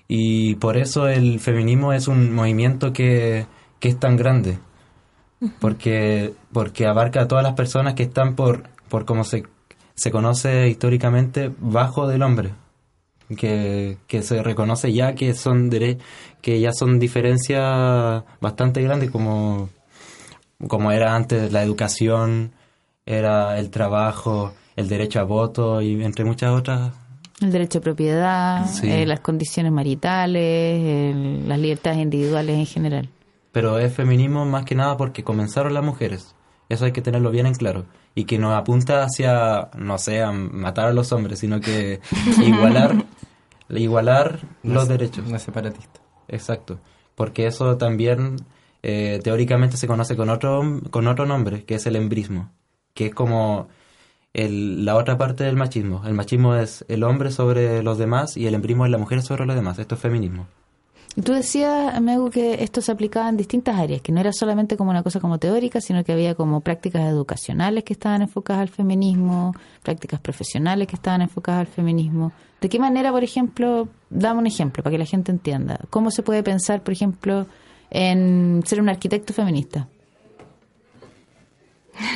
Y por eso el feminismo es un movimiento que, que es tan grande. Porque porque abarca a todas las personas que están por por como se se conoce históricamente bajo del hombre. Que, que se reconoce ya que son dere- que ya son diferencias bastante grandes como como era antes la educación era el trabajo el derecho a voto y entre muchas otras El derecho a propiedad, Sí. eh, las condiciones maritales, el- las libertades individuales en general. pero es feminismo más que nada porque comenzaron las mujeres. Eso hay que tenerlo bien en claro. Y que no apunta hacia, no sé, a matar a los hombres, sino que igualar, igualar No los es- derechos. No es separatista. Exacto. Porque eso también eh, teóricamente se conoce con otro, con otro nombre, que es el embrismo. Que es como el- la otra parte del machismo. El machismo es el hombre sobre los demás y el embrismo es la mujer sobre los demás. Esto es feminismo. Tú decías, Megu, que esto se aplicaba en distintas áreas, que no era solamente como una cosa como teórica, sino que había como prácticas educacionales que estaban enfocadas al feminismo, prácticas profesionales que estaban enfocadas al feminismo. ¿De qué manera, por ejemplo, dame un ejemplo para que la gente entienda? ¿Cómo se puede pensar, por ejemplo, en ser un arquitecto feminista?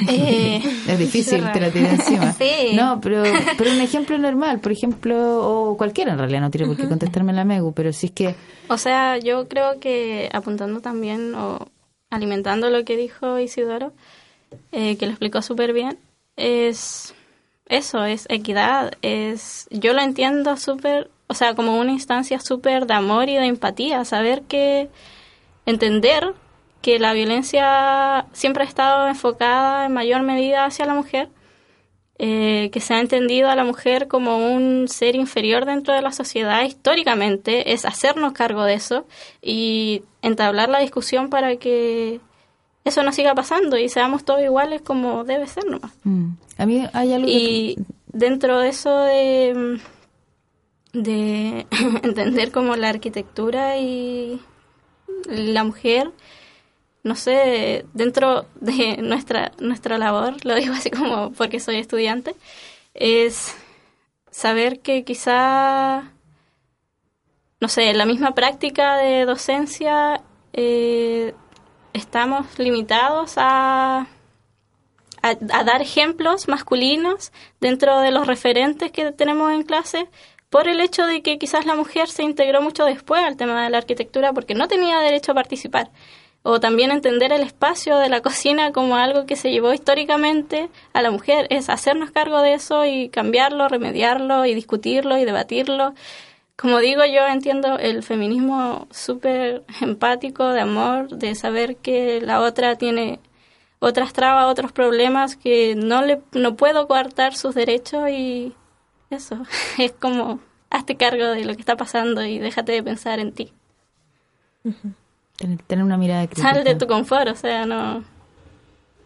Eh, Es difícil, te la tiré encima. Sí. No, pero, pero un ejemplo normal, por ejemplo, o cualquiera en realidad, no tiene por qué contestarme la Megu, pero si es que O sea, yo creo que apuntando también o alimentando lo que dijo Isidoro, eh, que lo explicó súper bien, es eso, es equidad, es yo lo entiendo súper, o sea, como una instancia súper de amor y de empatía, saber que entender que la violencia siempre ha estado enfocada en mayor medida hacia la mujer, eh, que se ha entendido a la mujer como un ser inferior dentro de la sociedad históricamente, es hacernos cargo de eso y entablar la discusión para que eso no siga pasando y seamos todos iguales como debe ser nomás. mm, a mí hay algo que- Y dentro de eso de, de entender como la arquitectura y la mujer, no sé, dentro de nuestra, nuestra labor, lo digo así como porque soy estudiante, es saber que quizá, no sé, en la misma práctica de docencia eh, estamos limitados a a, a dar ejemplos masculinos dentro de los referentes que tenemos en clase por el hecho de que quizás la mujer se integró mucho después al tema de la arquitectura porque no tenía derecho a participar. O también entender el espacio de la cocina como algo que se llevó históricamente a la mujer, es hacernos cargo de eso y cambiarlo, remediarlo y discutirlo y debatirlo. Como digo, yo entiendo el feminismo súper empático, de amor, de saber que la otra tiene otras trabas, otros problemas que no le no puedo coartar sus derechos y eso es como hazte cargo de lo que está pasando y déjate de pensar en ti. Tener, tener una mirada crítica. Sal de tu confort, o sea, no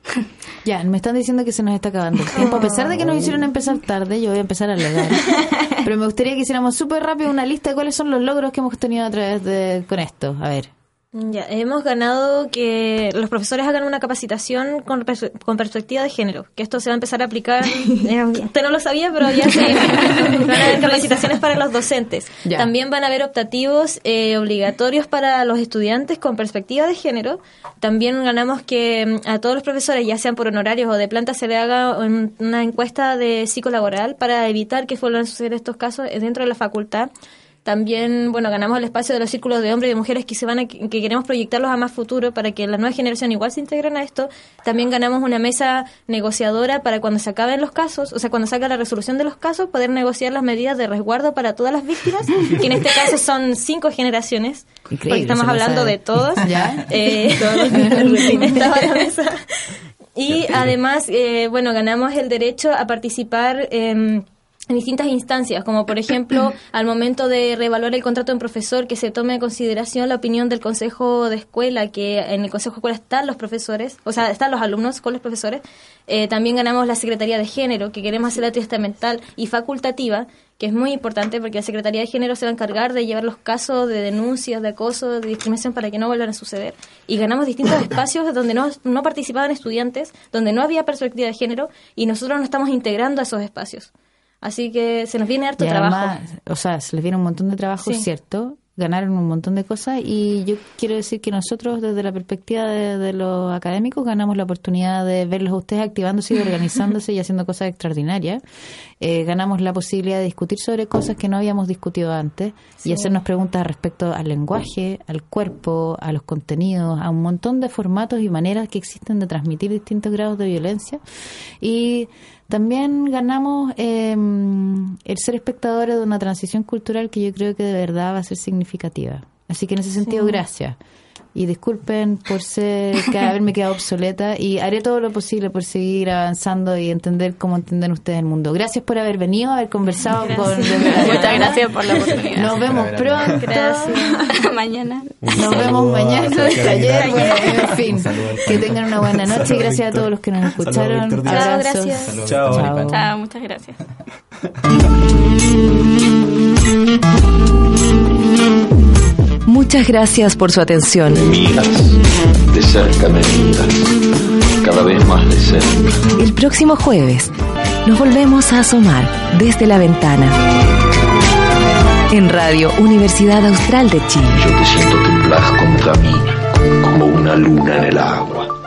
Ya, me están diciendo que se nos está acabando el tiempo. A pesar de que nos hicieron empezar tarde, yo voy a empezar a alegar. Pero me gustaría que hiciéramos súper rápido una lista de cuáles son los logros que hemos tenido a través de con esto. A ver, Ya, hemos ganado que los profesores hagan una capacitación con, pers- con perspectiva de género, que esto se va a empezar a aplicar. eh, usted no lo sabía, pero ya se van a haber capacitaciones para los docentes. Ya. También van a haber optativos eh, obligatorios para los estudiantes con perspectiva de género. También ganamos que mm, a todos los profesores, ya sean por honorarios o de planta, se le haga un- una encuesta de psicolaboral para evitar que vuelvan a suceder estos casos dentro de la facultad. También, bueno, ganamos el espacio de los círculos de hombres y de mujeres que se van a, que queremos proyectarlos a más futuro para que la nueva generación igual se integren a esto. También ganamos una mesa negociadora para cuando se acaben los casos, o sea, cuando salga la resolución de los casos, poder negociar las medidas de resguardo para todas las víctimas, que en este caso son cinco generaciones, Increíble, porque estamos hablando sabe. de todos. ¿Ya? Eh, estaba la mesa. Y además, eh, bueno, ganamos el derecho a participar em, en distintas instancias, como por ejemplo al momento de reevaluar el contrato de un profesor, que se tome en consideración la opinión del consejo de escuela, que en el consejo de escuela están los profesores, o sea, están los alumnos con los profesores. Eh, también ganamos la Secretaría de Género, que queremos hacerla testamental y facultativa, que es muy importante porque la Secretaría de Género se va a encargar de llevar los casos de denuncias, de acoso, de discriminación para que no vuelvan a suceder. Y ganamos distintos espacios donde no, no participaban estudiantes, donde no había perspectiva de género y nosotros nos estamos integrando a esos espacios. Así que se nos viene harto Y trabajo. además, o sea, se les viene un montón de trabajo, Sí. ¿cierto? Ganaron un montón de cosas y yo quiero decir que nosotros desde la perspectiva de, de los académicos ganamos la oportunidad de verlos a ustedes activándose y organizándose y haciendo cosas extraordinarias. Eh, ganamos la posibilidad de discutir sobre cosas que no habíamos discutido antes y hacernos preguntas respecto al lenguaje, al cuerpo, a los contenidos, a un montón de formatos y maneras que existen de transmitir distintos grados de violencia. Y también ganamos eh, el ser espectadores de una transición cultural que yo creo que de verdad va a ser significativa. Así que en ese sentido, Sí. gracias. Y disculpen por ser, que haberme quedado obsoleta y haré todo lo posible por seguir avanzando y entender cómo entienden ustedes el mundo. Gracias por haber venido, haber conversado con... Muchas gracias por la oportunidad. Nos vemos pronto. Gracias. Mañana. Nos vemos mañana, Aguilar. bueno, en fin. Que tengan una buena noche y gracias a todos los que nos escucharon. Chao, Abrazos. gracias. Chao. Chao. Díaz. Chao, muchas gracias. Muchas gracias por su atención. Miras, de cerca me miras, cada vez más de cerca. El próximo jueves nos volvemos a asomar desde la ventana. En Radio Universidad Austral de Chile. Yo te siento temblar contra mí, como una luna en el agua.